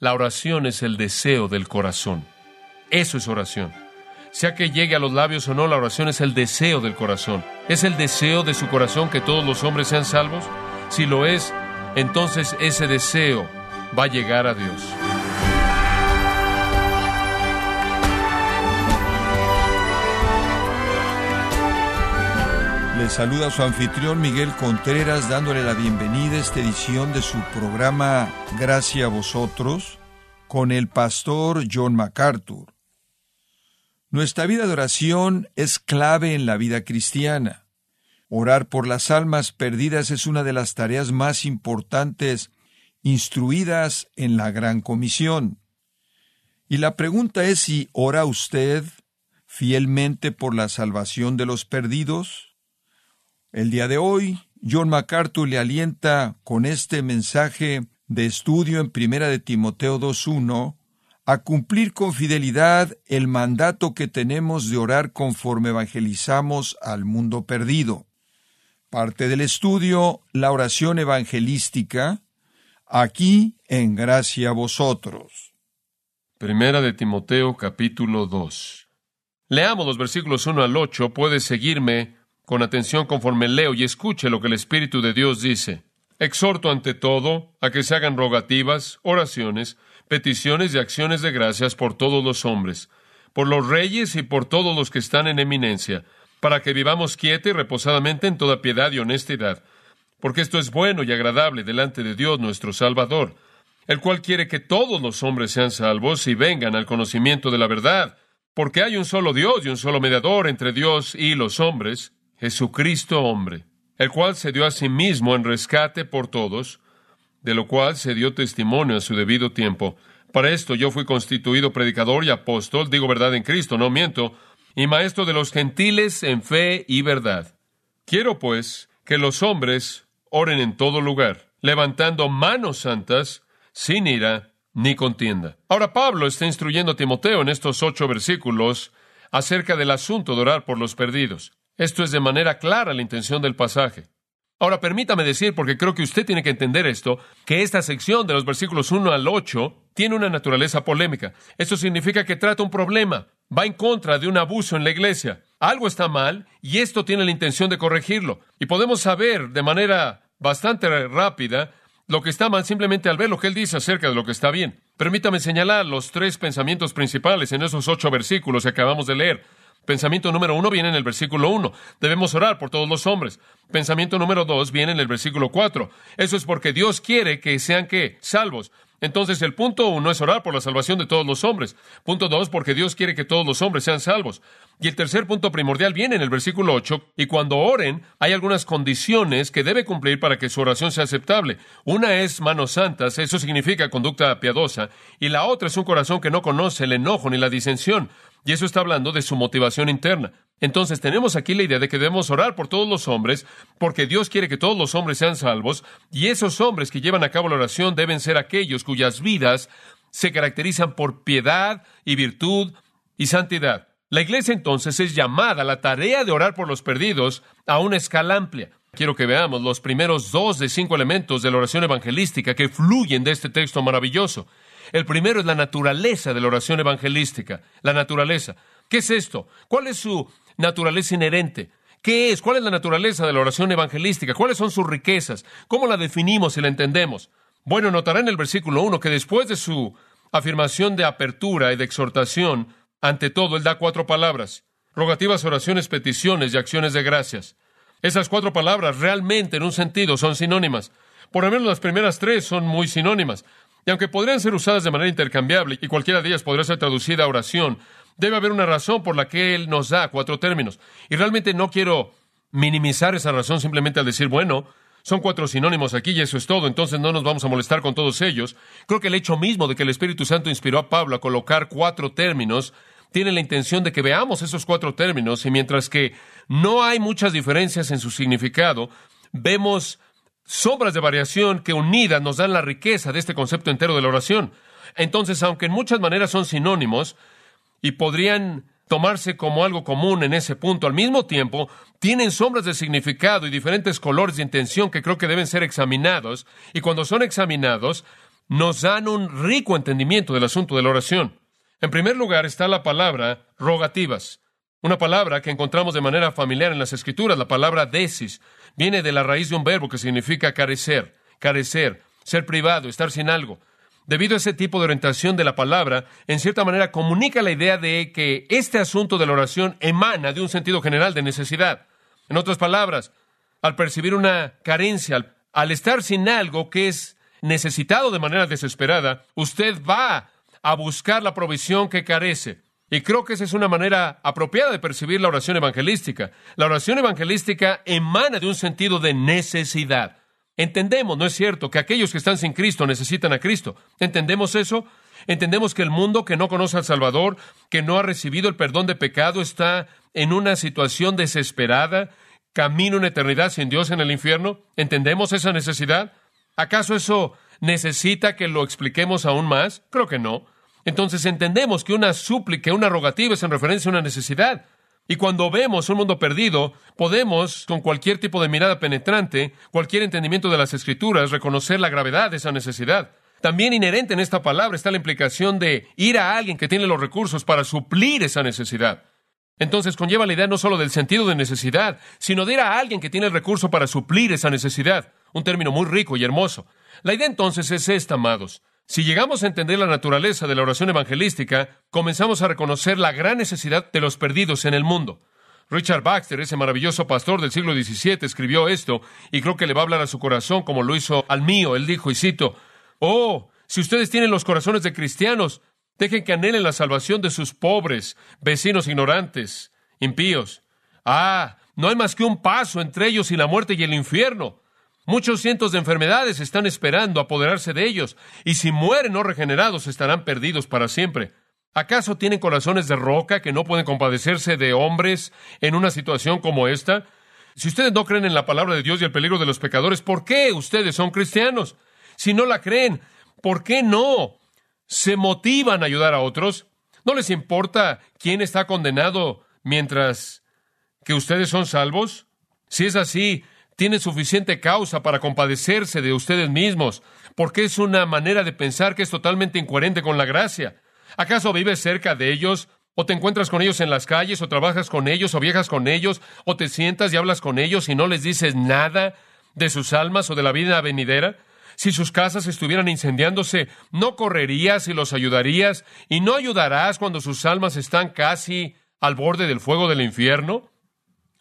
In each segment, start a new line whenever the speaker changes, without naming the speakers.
La oración es el deseo del corazón. Eso es oración. Sea que llegue a los labios o no, la oración es el deseo del corazón. ¿Es el deseo de su corazón que todos los hombres sean salvos? Si lo es, entonces ese deseo va a llegar a Dios.
Le saluda su anfitrión Miguel Contreras dándole la bienvenida a esta edición de su programa Gracias a vosotros con el pastor John MacArthur. Nuestra vida de oración es clave en la vida cristiana. Orar por las almas perdidas es una de las tareas más importantes instruidas en la Gran Comisión. Y la pregunta es si ora usted fielmente por la salvación de los perdidos. El día de hoy, John MacArthur le alienta con este mensaje de estudio en Primera de Timoteo 2.1 a cumplir con fidelidad el mandato que tenemos de orar conforme evangelizamos al mundo perdido. Parte del estudio, la oración evangelística, aquí en gracia a vosotros.
Primera de Timoteo capítulo 2. Leamos los versículos 1 al 8, puede seguirme con atención conforme leo y escuche lo que el Espíritu de Dios dice. Exhorto ante todo a que se hagan rogativas, oraciones, peticiones y acciones de gracias por todos los hombres, por los reyes y por todos los que están en eminencia, para que vivamos quieta y reposadamente en toda piedad y honestidad, porque esto es bueno y agradable delante de Dios nuestro Salvador, el cual quiere que todos los hombres sean salvos y vengan al conocimiento de la verdad, porque hay un solo Dios y un solo mediador entre Dios y los hombres, Jesucristo hombre, el cual se dio a sí mismo en rescate por todos, de lo cual se dio testimonio a su debido tiempo. Para esto yo fui constituido predicador y apóstol, digo verdad en Cristo, no miento, y maestro de los gentiles en fe y verdad. Quiero, pues, que los hombres oren en todo lugar, levantando manos santas, sin ira ni contienda. Ahora Pablo está instruyendo a Timoteo en estos ocho versículos acerca del asunto de orar por los perdidos. Esto es de manera clara la intención del pasaje. Ahora permítame decir, porque creo que usted tiene que entender esto, que esta sección de los versículos 1 al 8 tiene una naturaleza polémica. Esto significa que trata un problema, va en contra de un abuso en la iglesia. Algo está mal y esto tiene la intención de corregirlo. Y podemos saber de manera bastante rápida lo que está mal simplemente al ver lo que él dice acerca de lo que está bien. Permítame señalar los tres pensamientos principales en esos ocho versículos que acabamos de leer. Pensamiento número uno viene en el versículo uno. Debemos orar por todos los hombres. Pensamiento número dos viene en el versículo cuatro. Eso es porque Dios quiere que sean que salvos. Entonces el punto uno es orar por la salvación de todos los hombres. Punto dos, porque Dios quiere que todos los hombres sean salvos. Y el tercer punto primordial viene en el versículo ocho, y cuando oren hay algunas condiciones que debe cumplir para que su oración sea aceptable. Una es manos santas, eso significa conducta piadosa, y la otra es un corazón que no conoce el enojo ni la disensión. Y eso está hablando de su motivación interna. Entonces tenemos aquí la idea de que debemos orar por todos los hombres, porque Dios quiere que todos los hombres sean salvos, y esos hombres que llevan a cabo la oración deben ser aquellos cuyas vidas se caracterizan por piedad y virtud y santidad. La iglesia entonces es llamada a la tarea de orar por los perdidos a una escala amplia. Quiero que veamos los primeros dos de cinco elementos de la oración evangelística que fluyen de este texto maravilloso. El primero es la naturaleza de la oración evangelística. La naturaleza. ¿Qué es esto? ¿Cuál es su naturaleza inherente? ¿Qué es? ¿Cuál es la naturaleza de la oración evangelística? ¿Cuáles son sus riquezas? ¿Cómo la definimos y la entendemos? Bueno, notará en el versículo 1 que después de su afirmación de apertura y de exhortación, ante todo, él da cuatro palabras. Rogativas, oraciones, peticiones y acciones de gracias. Esas cuatro palabras realmente, en un sentido, son sinónimas. Por lo menos las primeras tres son muy sinónimas. Y aunque podrían ser usadas de manera intercambiable y cualquiera de ellas podría ser traducida a oración, debe haber una razón por la que Él nos da cuatro términos. Y realmente no quiero minimizar esa razón simplemente al decir, bueno, son cuatro sinónimos aquí y eso es todo, entonces no nos vamos a molestar con todos ellos. Creo que el hecho mismo de que el Espíritu Santo inspiró a Pablo a colocar cuatro términos tiene la intención de que veamos esos cuatro términos y mientras que no hay muchas diferencias en su significado, vemos sombras de variación que unidas nos dan la riqueza de este concepto entero de la oración. Entonces, aunque en muchas maneras son sinónimos y podrían tomarse como algo común en ese punto, al mismo tiempo tienen sombras de significado y diferentes colores de intención que creo que deben ser examinados, y cuando son examinados, nos dan un rico entendimiento del asunto de la oración. En primer lugar está la palabra rogativas, una palabra que encontramos de manera familiar en las Escrituras, la palabra desis, viene de la raíz de un verbo que significa carecer, carecer, ser privado, estar sin algo. Debido a ese tipo de orientación de la palabra, en cierta manera comunica la idea de que este asunto de la oración emana de un sentido general de necesidad. En otras palabras, al percibir una carencia, al, estar sin algo que es necesitado de manera desesperada, usted va a buscar la provisión que carece. Y creo que esa es una manera apropiada de percibir la oración evangelística. La oración evangelística emana de un sentido de necesidad. Entendemos, ¿no es cierto?, que aquellos que están sin Cristo necesitan a Cristo. ¿Entendemos eso? Entendemos que el mundo que no conoce al Salvador, que no ha recibido el perdón de pecado, está en una situación desesperada, camino en eternidad sin Dios en el infierno. ¿Entendemos esa necesidad? ¿Acaso eso necesita que lo expliquemos aún más? Creo que no. Entonces entendemos que una súplica, una rogativa es en referencia a una necesidad. Y cuando vemos un mundo perdido, podemos, con cualquier tipo de mirada penetrante, cualquier entendimiento de las escrituras, reconocer la gravedad de esa necesidad. También inherente en esta palabra está la implicación de ir a alguien que tiene los recursos para suplir esa necesidad. Entonces conlleva la idea no solo del sentido de necesidad, sino de ir a alguien que tiene el recurso para suplir esa necesidad. Un término muy rico y hermoso. La idea entonces es esta, amados. Si llegamos a entender la naturaleza de la oración evangelística, comenzamos a reconocer la gran necesidad de los perdidos en el mundo. Richard Baxter, ese maravilloso pastor del siglo XVII, escribió esto y creo que le va a hablar a su corazón como lo hizo al mío. Él dijo, y cito, Oh, si ustedes tienen los corazones de cristianos, dejen que anhelen la salvación de sus pobres, vecinos ignorantes, impíos. Ah, no hay más que un paso entre ellos y la muerte y el infierno. Muchos cientos de enfermedades están esperando apoderarse de ellos, y si mueren no regenerados estarán perdidos para siempre. ¿Acaso tienen corazones de roca que no pueden compadecerse de hombres en una situación como esta? Si ustedes no creen en la palabra de Dios y el peligro de los pecadores, ¿por qué ustedes son cristianos? Si no la creen, ¿por qué no se motivan a ayudar a otros? ¿No les importa quién está condenado mientras que ustedes son salvos? Si es así, tiene suficiente causa para compadecerse de ustedes mismos, porque es una manera de pensar que es totalmente incoherente con la gracia. ¿Acaso vives cerca de ellos? ¿O te encuentras con ellos en las calles? ¿O trabajas con ellos? ¿O viajas con ellos? ¿O te sientas y hablas con ellos y no les dices nada de sus almas o de la vida venidera? Si sus casas estuvieran incendiándose, ¿no correrías y los ayudarías? ¿Y no ayudarás cuando sus almas están casi al borde del fuego del infierno?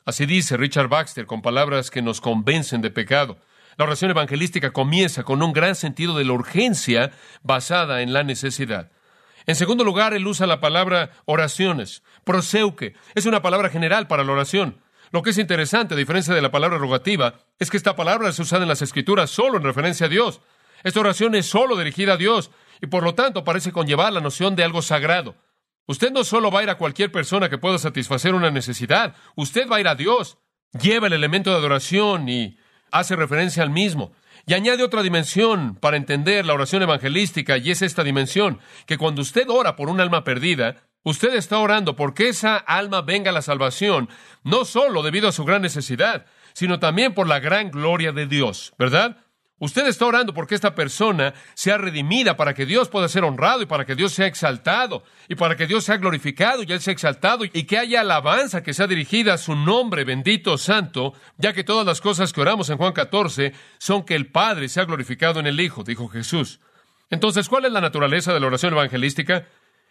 Así dice Richard Baxter con palabras que nos convencen de pecado. La oración evangelística comienza con un gran sentido de la urgencia basada en la necesidad. En segundo lugar, él usa la palabra oraciones. Proseuque es una palabra general para la oración. Lo que es interesante, a diferencia de la palabra rogativa, es que esta palabra es usada en las Escrituras solo en referencia a Dios. Esta oración es solo dirigida a Dios y por lo tanto parece conllevar la noción de algo sagrado. Usted no solo va a ir a cualquier persona que pueda satisfacer una necesidad, usted va a ir a Dios. Lleva el elemento de adoración y hace referencia al mismo. Y añade otra dimensión para entender la oración evangelística, y es esta dimensión, que cuando usted ora por un alma perdida, usted está orando porque esa alma venga a la salvación, no solo debido a su gran necesidad, sino también por la gran gloria de Dios, ¿verdad? Usted está orando porque esta persona sea redimida para que Dios pueda ser honrado y para que Dios sea exaltado y para que Dios sea glorificado y Él sea exaltado y que haya alabanza que sea dirigida a su nombre bendito santo, ya que todas las cosas que oramos en Juan 14 son que el Padre sea glorificado en el Hijo, dijo Jesús. Entonces, ¿cuál es la naturaleza de la oración evangelística?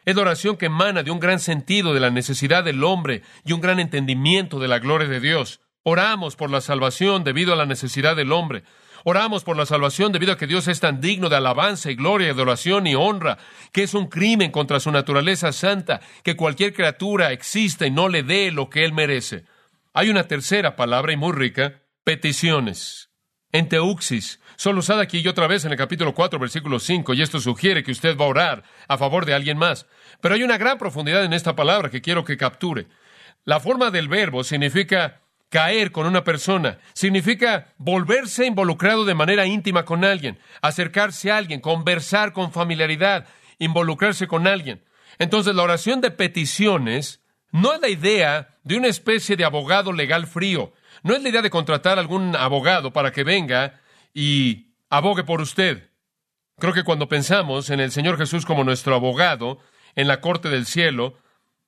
Es la oración que emana de un gran sentido de la necesidad del hombre y un gran entendimiento de la gloria de Dios. Oramos por la salvación debido a la necesidad del hombre. Oramos por la salvación debido a que Dios es tan digno de alabanza y gloria, adoración y honra, que es un crimen contra su naturaleza santa, que cualquier criatura exista y no le dé lo que él merece. Hay una tercera palabra y muy rica, peticiones. Enteuxis, solo usada aquí y otra vez en el capítulo 4, versículo 5, y esto sugiere que usted va a orar a favor de alguien más. Pero hay una gran profundidad en esta palabra que quiero que capture. La forma del verbo significa caer con una persona. Significa volverse involucrado de manera íntima con alguien, acercarse a alguien, conversar con familiaridad, involucrarse con alguien. Entonces la oración de peticiones no es la idea de una especie de abogado legal frío. No es la idea de contratar a algún abogado para que venga y abogue por usted. Creo que cuando pensamos en el Señor Jesús como nuestro abogado en la corte del cielo,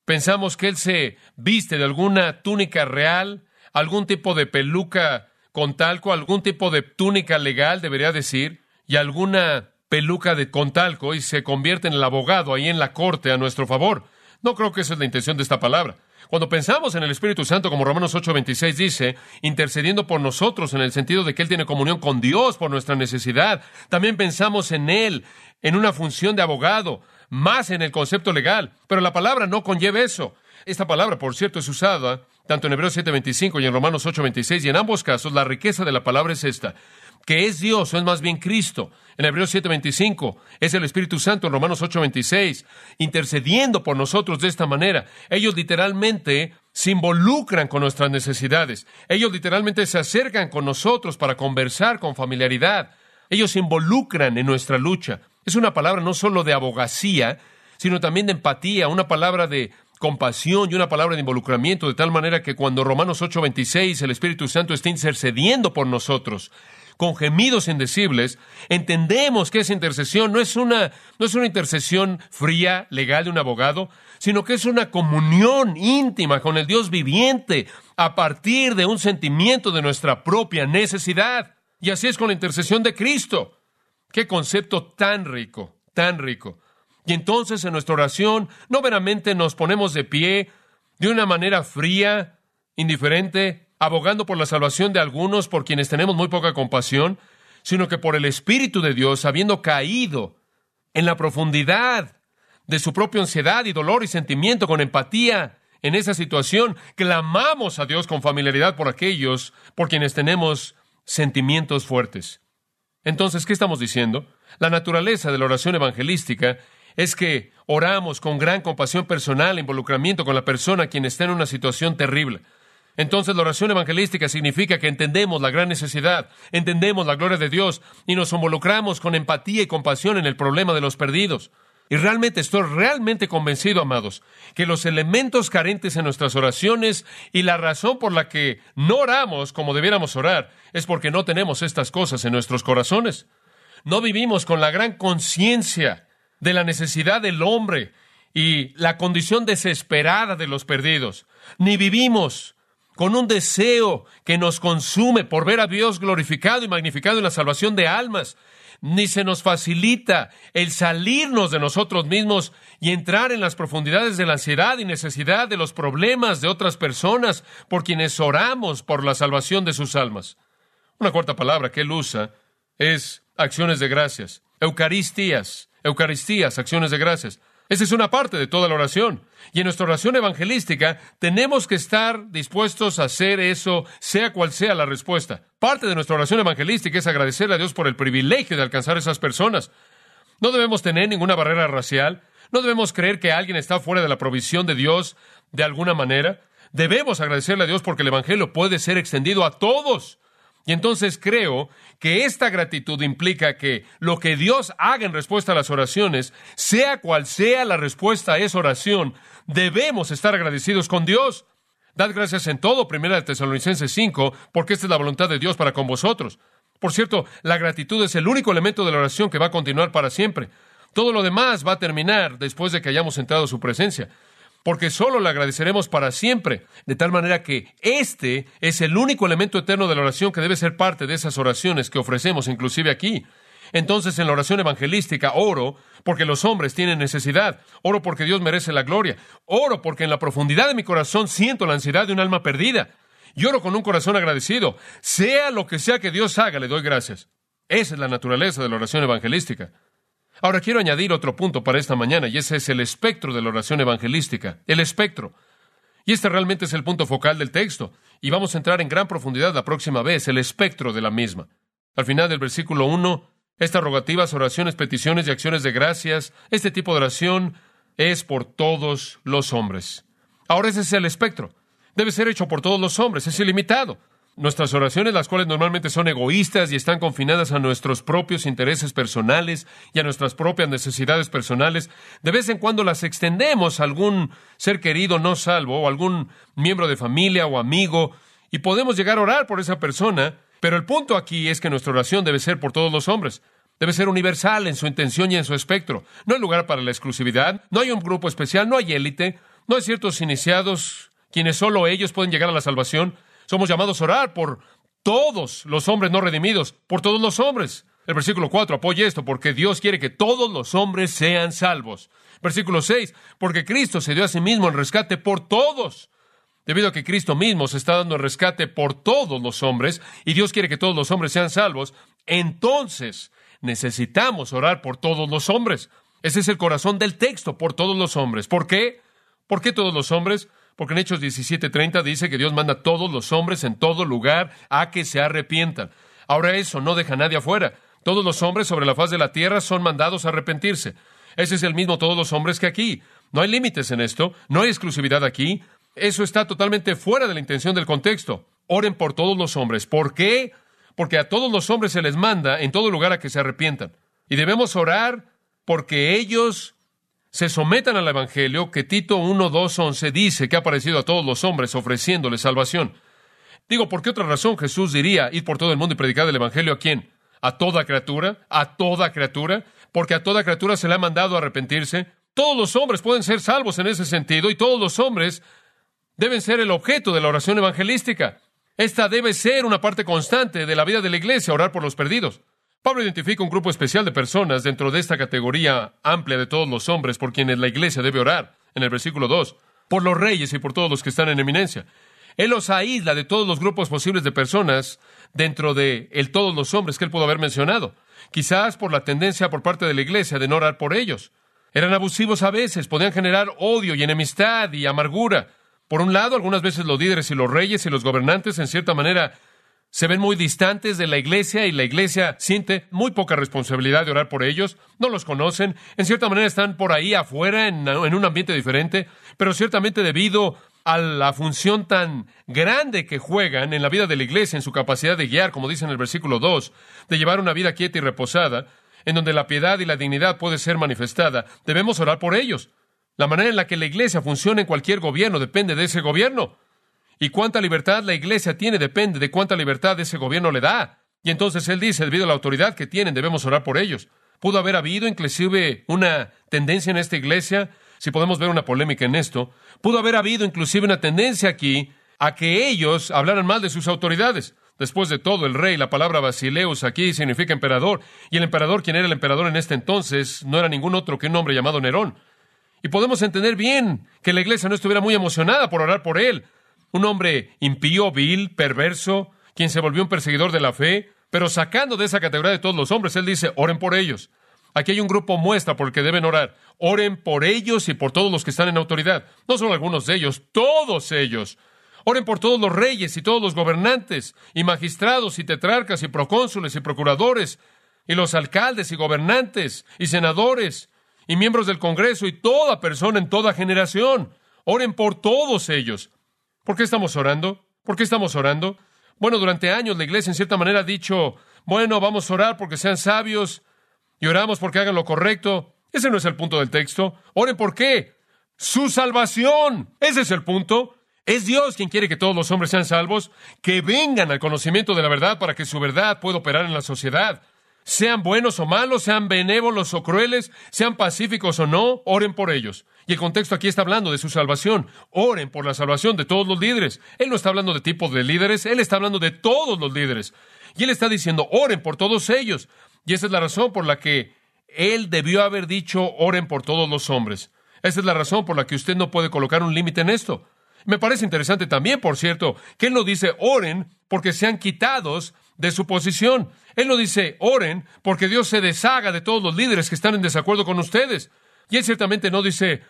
pensamos que Él se viste de alguna túnica real, algún tipo de peluca con talco, algún tipo de túnica legal, debería decir, y alguna peluca de con talco y se convierte en el abogado ahí en la corte a nuestro favor. No creo que esa es la intención de esta palabra. Cuando pensamos en el Espíritu Santo, como Romanos 8:26 dice, intercediendo por nosotros en el sentido de que Él tiene comunión con Dios por nuestra necesidad, también pensamos en Él en una función de abogado, más en el concepto legal. Pero la palabra no conlleva eso. Esta palabra, por cierto, es usada tanto en Hebreos 7:25 y en Romanos 8:26, y en ambos casos la riqueza de la palabra es esta que es Dios o es más bien Cristo. En Hebreos 7:25 es el Espíritu Santo en Romanos 8:26, intercediendo por nosotros de esta manera. Ellos literalmente se involucran con nuestras necesidades. Ellos literalmente se acercan con nosotros para conversar con familiaridad. Ellos se involucran en nuestra lucha. Es una palabra no solo de abogacía, sino también de empatía, una palabra de compasión y una palabra de involucramiento, de tal manera que cuando Romanos 8:26 el Espíritu Santo está intercediendo por nosotros, con gemidos indecibles, entendemos que esa intercesión no es una, no es una intercesión fría, legal de un abogado, sino que es una comunión íntima con el Dios viviente a partir de un sentimiento de nuestra propia necesidad. Y así es con la intercesión de Cristo. Qué concepto tan rico, tan rico. Y entonces en nuestra oración no meramente nos ponemos de pie de una manera fría, indiferente, abogando por la salvación de algunos por quienes tenemos muy poca compasión, sino que por el Espíritu de Dios, habiendo caído en la profundidad de su propia ansiedad y dolor y sentimiento con empatía en esa situación, clamamos a Dios con familiaridad por aquellos por quienes tenemos sentimientos fuertes. Entonces, ¿qué estamos diciendo? La naturaleza de la oración evangelística es que oramos con gran compasión personal involucramiento con la persona quien está en una situación terrible. Entonces la oración evangelística significa que entendemos la gran necesidad, entendemos la gloria de Dios y nos involucramos con empatía y compasión en el problema de los perdidos. Y realmente estoy realmente convencido, amados, que los elementos carentes en nuestras oraciones y la razón por la que no oramos como debiéramos orar es porque no tenemos estas cosas en nuestros corazones. No vivimos con la gran conciencia de la necesidad del hombre y la condición desesperada de los perdidos, ni vivimos con un deseo que nos consume por ver a Dios glorificado y magnificado en la salvación de almas, ni se nos facilita el salirnos de nosotros mismos y entrar en las profundidades de la ansiedad y necesidad de los problemas de otras personas por quienes oramos por la salvación de sus almas. Una cuarta palabra que él usa es acciones de gracias, eucaristías, eucaristías, acciones de gracias. Esa es una parte de toda la oración. Y en nuestra oración evangelística tenemos que estar dispuestos a hacer eso, sea cual sea la respuesta. Parte de nuestra oración evangelística es agradecerle a Dios por el privilegio de alcanzar a esas personas. No debemos tener ninguna barrera racial. No debemos creer que alguien está fuera de la provisión de Dios de alguna manera. Debemos agradecerle a Dios porque el Evangelio puede ser extendido a todos. Y entonces creo que esta gratitud implica que lo que Dios haga en respuesta a las oraciones, sea cual sea la respuesta a esa oración, debemos estar agradecidos con Dios. Dad gracias en todo, primera de Tesalonicenses 5, porque esta es la voluntad de Dios para con vosotros. Por cierto, la gratitud es el único elemento de la oración que va a continuar para siempre. Todo lo demás va a terminar después de que hayamos entrado a su presencia porque solo le agradeceremos para siempre, de tal manera que este es el único elemento eterno de la oración que debe ser parte de esas oraciones que ofrecemos inclusive aquí. Entonces en la oración evangelística oro porque los hombres tienen necesidad, oro porque Dios merece la gloria, oro porque en la profundidad de mi corazón siento la ansiedad de un alma perdida, y oro con un corazón agradecido, sea lo que sea que Dios haga, le doy gracias. Esa es la naturaleza de la oración evangelística. Ahora quiero añadir otro punto para esta mañana, y ese es el espectro de la oración evangelística. El espectro. Y este realmente es el punto focal del texto, y vamos a entrar en gran profundidad la próxima vez, el espectro de la misma. Al final del versículo 1, estas rogativas, oraciones, peticiones y acciones de gracias, este tipo de oración es por todos los hombres. Ahora ese es el espectro. Debe ser hecho por todos los hombres, es ilimitado. Nuestras oraciones, las cuales normalmente son egoístas y están confinadas a nuestros propios intereses personales y a nuestras propias necesidades personales, de vez en cuando las extendemos a algún ser querido no salvo o algún miembro de familia o amigo y podemos llegar a orar por esa persona, pero el punto aquí es que nuestra oración debe ser por todos los hombres. Debe ser universal en su intención y en su espectro. No hay lugar para la exclusividad, no hay un grupo especial, no hay élite, no hay ciertos iniciados quienes solo ellos pueden llegar a la salvación. Somos llamados a orar por todos los hombres no redimidos, por todos los hombres. El versículo 4 apoya esto, porque Dios quiere que todos los hombres sean salvos. Versículo 6, porque Cristo se dio a sí mismo el rescate por todos. Debido a que Cristo mismo se está dando el rescate por todos los hombres, y Dios quiere que todos los hombres sean salvos, entonces necesitamos orar por todos los hombres. Ese es el corazón del texto, por todos los hombres. ¿Por qué? ¿Por qué todos los hombres? Porque en Hechos 17:30 dice que Dios manda a todos los hombres en todo lugar a que se arrepientan. Ahora eso no deja a nadie afuera. Todos los hombres sobre la faz de la tierra son mandados a arrepentirse. Ese es el mismo todos los hombres que aquí. No hay límites en esto, no hay exclusividad aquí. Eso está totalmente fuera de la intención del contexto. Oren por todos los hombres. ¿Por qué? Porque a todos los hombres se les manda en todo lugar a que se arrepientan. Y debemos orar porque ellos se sometan al Evangelio que Tito 1, 2, 11 dice que ha aparecido a todos los hombres ofreciéndoles salvación. Digo, ¿por qué otra razón Jesús diría ir por todo el mundo y predicar el Evangelio a quién? ¿A toda criatura? ¿A toda criatura? Porque a toda criatura se le ha mandado arrepentirse. Todos los hombres pueden ser salvos en ese sentido y todos los hombres deben ser el objeto de la oración evangelística. Esta debe ser una parte constante de la vida de la iglesia, orar por los perdidos. Pablo identifica un grupo especial de personas dentro de esta categoría amplia de todos los hombres por quienes la iglesia debe orar, en el versículo 2, por los reyes y por todos los que están en eminencia. Él los aísla de todos los grupos posibles de personas dentro de el todos los hombres que él pudo haber mencionado, quizás por la tendencia por parte de la iglesia de no orar por ellos. Eran abusivos a veces, podían generar odio y enemistad y amargura. Por un lado, algunas veces los líderes y los reyes y los gobernantes en cierta manera se ven muy distantes de la iglesia y la iglesia siente muy poca responsabilidad de orar por ellos, no los conocen, en cierta manera están por ahí afuera en, un ambiente diferente, pero ciertamente debido a la función tan grande que juegan en la vida de la iglesia, en su capacidad de guiar, como dice en el versículo 2, de llevar una vida quieta y reposada, en donde la piedad y la dignidad puede ser manifestada, debemos orar por ellos. La manera en la que la iglesia funciona en cualquier gobierno depende de ese gobierno. Y cuánta libertad la iglesia tiene depende de cuánta libertad ese gobierno le da. Y entonces él dice, debido a la autoridad que tienen, debemos orar por ellos. Pudo haber habido inclusive una tendencia en esta iglesia, si podemos ver una polémica en esto, pudo haber habido inclusive una tendencia aquí a que ellos hablaran mal de sus autoridades. Después de todo, el rey, la palabra basileus aquí significa emperador, y el emperador, quien era el emperador en este entonces, no era ningún otro que un hombre llamado Nerón. Y podemos entender bien que la iglesia no estuviera muy emocionada por orar por él, un hombre impío, vil, perverso, quien se volvió un perseguidor de la fe, pero sacando de esa categoría de todos los hombres, él dice, oren por ellos. Aquí hay un grupo muestra por el que deben orar. Oren por ellos y por todos los que están en autoridad. No solo algunos de ellos, todos ellos. Oren por todos los reyes y todos los gobernantes, y magistrados y tetrarcas y procónsules y procuradores, y los alcaldes y gobernantes y senadores, y miembros del Congreso y toda persona en toda generación. Oren por todos ellos. ¿Por qué estamos orando? ¿Por qué estamos orando? Bueno, durante años la iglesia en cierta manera ha dicho, bueno, vamos a orar porque sean sabios y oramos porque hagan lo correcto. Ese no es el punto del texto. Oren por qué. Su salvación. Ese es el punto. Es Dios quien quiere que todos los hombres sean salvos, que vengan al conocimiento de la verdad para que su verdad pueda operar en la sociedad. Sean buenos o malos, sean benévolos o crueles, sean pacíficos o no, oren por ellos. Y el contexto aquí está hablando de su salvación. Oren por la salvación de todos los líderes. Él no está hablando de tipos de líderes, él está hablando de todos los líderes. Y él está diciendo, oren por todos ellos. Y esa es la razón por la que él debió haber dicho, oren por todos los hombres. Esa es la razón por la que usted no puede colocar un límite en esto. Me parece interesante también, por cierto, que él no dice, oren porque sean quitados de su posición. Él no dice, oren porque Dios se deshaga de todos los líderes que están en desacuerdo con ustedes. Y él ciertamente no dice,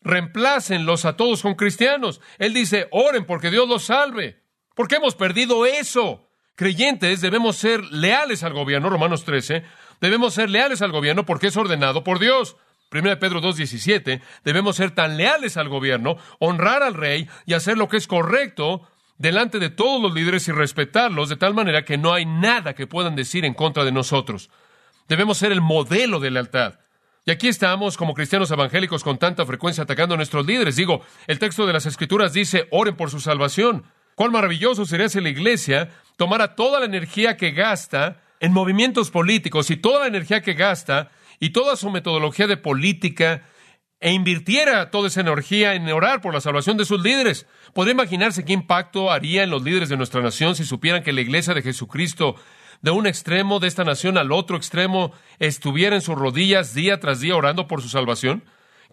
reemplácenlos a todos con cristianos. Él dice, oren porque Dios los salve. Porque hemos perdido eso. Creyentes debemos ser leales al gobierno, Romanos 13. Debemos ser leales al gobierno porque es ordenado por Dios. 1 Pedro 2.17, debemos ser tan leales al gobierno, honrar al rey y hacer lo que es correcto delante de todos los líderes y respetarlos de tal manera que no hay nada que puedan decir en contra de nosotros. Debemos ser el modelo de lealtad. Y aquí estamos como cristianos evangélicos con tanta frecuencia atacando a nuestros líderes. Digo, el texto de las Escrituras dice, oren por su salvación. Cuán maravilloso sería si la iglesia tomara toda la energía que gasta en movimientos políticos y toda la energía que gasta y toda su metodología de política e invirtiera toda esa energía en orar por la salvación de sus líderes. ¿Podría imaginarse qué impacto haría en los líderes de nuestra nación si supieran que la iglesia de Jesucristo, de un extremo de esta nación al otro extremo, estuviera en sus rodillas día tras día orando por su salvación?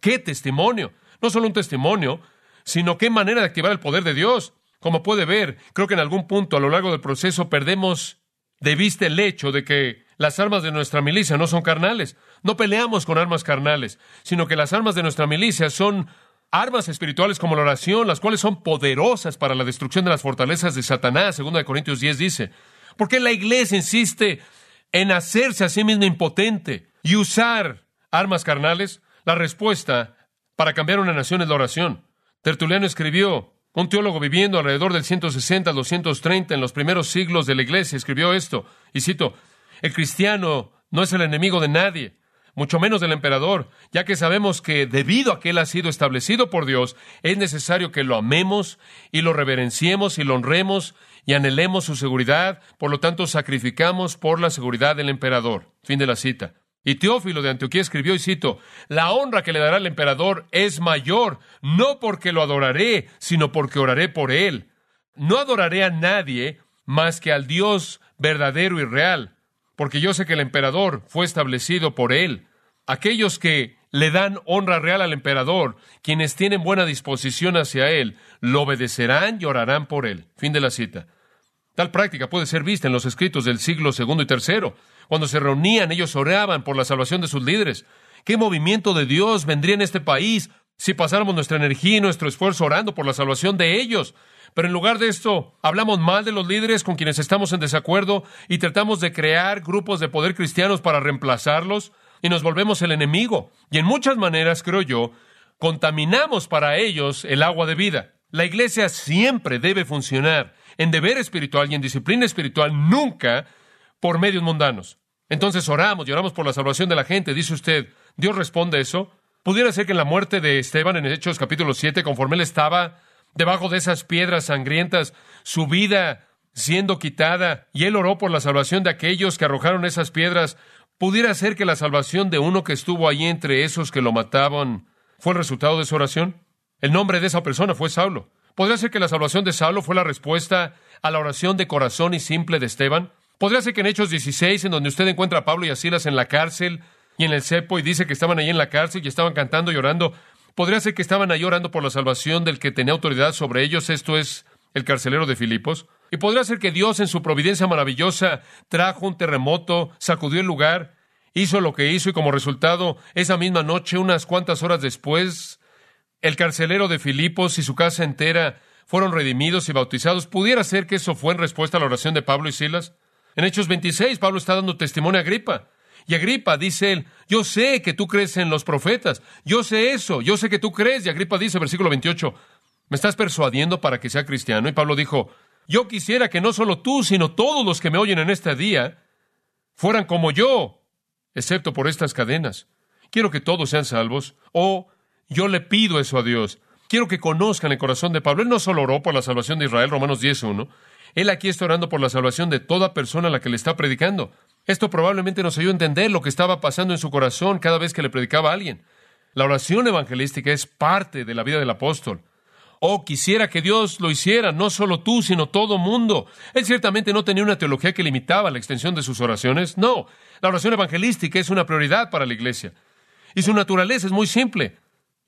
¡Qué testimonio! No solo un testimonio, sino qué manera de activar el poder de Dios. Como puede ver, creo que en algún punto a lo largo del proceso perdemos de vista el hecho de que las armas de nuestra milicia no son carnales. No peleamos con armas carnales, sino que las armas de nuestra milicia son armas espirituales como la oración, las cuales son poderosas para la destrucción de las fortalezas de Satanás, según Corintios 10 dice. ¿Por qué la iglesia insiste en hacerse a sí misma impotente y usar armas carnales? La respuesta para cambiar una nación es la oración. Tertuliano escribió, un teólogo viviendo alrededor del 160 al 230 en los primeros siglos de la iglesia, escribió esto, y cito, el cristiano no es el enemigo de nadie, mucho menos del emperador, ya que sabemos que debido a que él ha sido establecido por Dios, es necesario que lo amemos y lo reverenciemos y lo honremos y anhelemos su seguridad, por lo tanto sacrificamos por la seguridad del emperador. Fin de la cita. Y Teófilo de Antioquía escribió, y cito, la honra que le dará el emperador es mayor, no porque lo adoraré, sino porque oraré por él. No adoraré a nadie más que al Dios verdadero y real, porque yo sé que el emperador fue establecido por él. Aquellos que le dan honra real al emperador, quienes tienen buena disposición hacia él, lo obedecerán y orarán por él. Fin de la cita. Tal práctica puede ser vista en los escritos del siglo segundo y tercero. Cuando se reunían, ellos oraban por la salvación de sus líderes. ¿Qué movimiento de Dios vendría en este país si pasáramos nuestra energía y nuestro esfuerzo orando por la salvación de ellos? Pero en lugar de esto, hablamos mal de los líderes con quienes estamos en desacuerdo y tratamos de crear grupos de poder cristianos para reemplazarlos y nos volvemos el enemigo. Y en muchas maneras, creo yo, contaminamos para ellos el agua de vida. La iglesia siempre debe funcionar en deber espiritual y en disciplina espiritual, nunca por medios mundanos. Entonces oramos y oramos por la salvación de la gente. Dice usted, ¿Dios responde eso? Pudiera ser que en la muerte de Esteban en Hechos capítulo 7, conforme él estaba debajo de esas piedras sangrientas, su vida siendo quitada, y él oró por la salvación de aquellos que arrojaron esas piedras, pudiera ser que la salvación de uno que estuvo ahí entre esos que lo mataban fue el resultado de su oración. El nombre de esa persona fue Saulo. ¿Podría ser que la salvación de Saulo fue la respuesta a la oración de corazón y simple de Esteban? ¿Podría ser que en Hechos 16, en donde usted encuentra a Pablo y a Silas en la cárcel y en el cepo y dice que estaban ahí en la cárcel y estaban cantando y orando, podría ser que estaban ahí orando por la salvación del que tenía autoridad sobre ellos, esto es el carcelero de Filipos? Y podría ser que Dios en su providencia maravillosa trajo un terremoto, sacudió el lugar, hizo lo que hizo y como resultado, esa misma noche, unas cuantas horas después, el carcelero de Filipos y su casa entera fueron redimidos y bautizados. ¿Pudiera ser que eso fue en respuesta a la oración de Pablo y Silas? En Hechos 26, Pablo está dando testimonio a Agripa. Y Agripa dice él, yo sé que tú crees en los profetas, yo sé eso, yo sé que tú crees. Y Agripa dice, versículo 28, ¿me estás persuadiendo para que sea cristiano? Y Pablo dijo, yo quisiera que no solo tú, sino todos los que me oyen en este día fueran como yo, excepto por estas cadenas. Quiero que todos sean salvos. O yo le pido eso a Dios. Quiero que conozcan el corazón de Pablo. Él no solo oró por la salvación de Israel, Romanos 10.1. Él aquí está orando por la salvación de toda persona a la que le está predicando. Esto probablemente nos ayudó a entender lo que estaba pasando en su corazón cada vez que le predicaba a alguien. La oración evangelística es parte de la vida del apóstol. Oh, quisiera que Dios lo hiciera, no solo tú, sino todo mundo. Él ciertamente no tenía una teología que limitaba la extensión de sus oraciones. No, la oración evangelística es una prioridad para la iglesia. Y su naturaleza es muy simple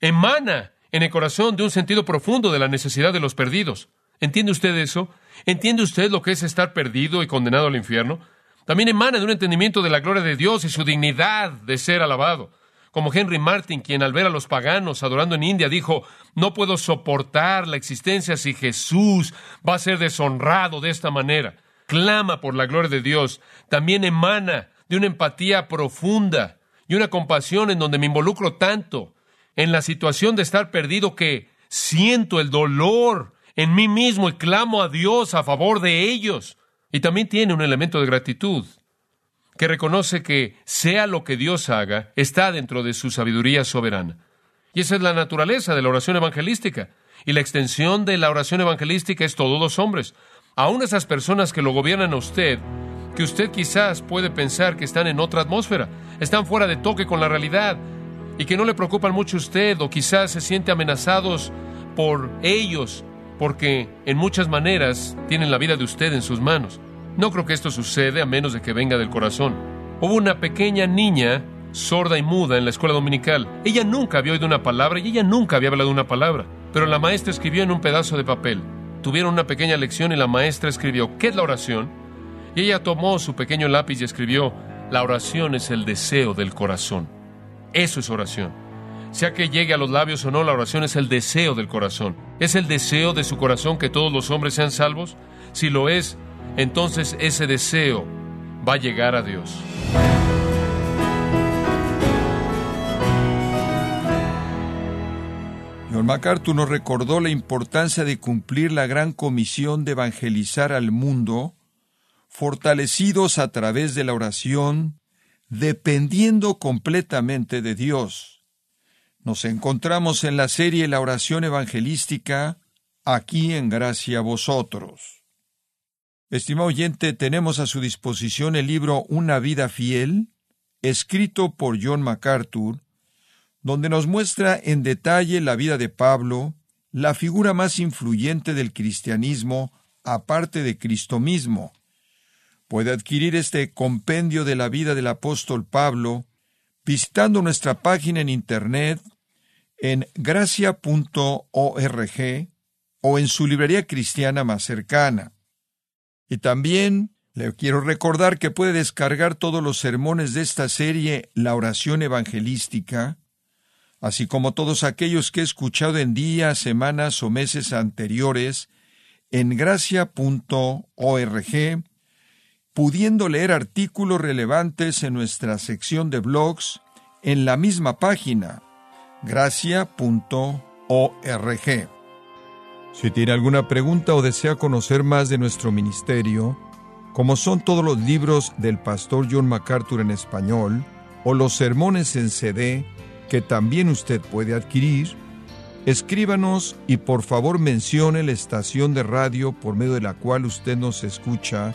emana en el corazón de un sentido profundo de la necesidad de los perdidos. ¿Entiende usted eso? ¿Entiende usted lo que es estar perdido y condenado al infierno? También emana de un entendimiento de la gloria de Dios y su dignidad de ser alabado. Como Henry Martin, quien al ver a los paganos adorando en India dijo, no puedo soportar la existencia si Jesús va a ser deshonrado de esta manera. Clama por la gloria de Dios. También emana de una empatía profunda y una compasión en donde me involucro tanto en la situación de estar perdido que siento el dolor en mí mismo y clamo a Dios a favor de ellos. Y también tiene un elemento de gratitud, que reconoce que sea lo que Dios haga, está dentro de su sabiduría soberana. Y esa es la naturaleza de la oración evangelística. Y la extensión de la oración evangelística es todos los hombres. Aún esas personas que lo gobiernan a usted que usted quizás puede pensar que están en otra atmósfera, están fuera de toque con la realidad y que no le preocupan mucho a usted o quizás se siente amenazados por ellos porque en muchas maneras tienen la vida de usted en sus manos. No creo que esto sucede a menos de que venga del corazón. Hubo una pequeña niña sorda y muda en la escuela dominical. Ella nunca había oído una palabra y ella nunca había hablado una palabra. Pero la maestra escribió en un pedazo de papel. Tuvieron una pequeña lección y la maestra escribió, ¿qué es la oración? Y ella tomó su pequeño lápiz y escribió, la oración es el deseo del corazón. Eso es oración. Sea que llegue a los labios o no, la oración es el deseo del corazón. ¿Es el deseo de su corazón que todos los hombres sean salvos? Si lo es, entonces ese deseo va a llegar a Dios.
John MacArthur nos recordó la importancia de cumplir la gran comisión de evangelizar al mundo, fortalecidos a través de la oración, dependiendo completamente de Dios. Nos encontramos en la serie La oración evangelística, aquí en Gracia a Vosotros. Estimado oyente, tenemos a su disposición el libro Una vida fiel, escrito por John MacArthur, donde nos muestra en detalle la vida de Pablo, la figura más influyente del cristianismo, aparte de Cristo mismo. Puede adquirir este compendio de la vida del apóstol Pablo visitando nuestra página en internet en gracia.org o en su librería cristiana más cercana. Y también le quiero recordar que puede descargar todos los sermones de esta serie La oración evangelística, así como todos aquellos que he escuchado en días, semanas o meses anteriores en gracia.org, pudiendo leer artículos relevantes en nuestra sección de blogs en la misma página, gracia.org. Si tiene alguna pregunta o desea conocer más de nuestro ministerio, como son todos los libros del pastor John MacArthur en español, o los sermones en CD que también usted puede adquirir, escríbanos y por favor mencione la estación de radio por medio de la cual usted nos escucha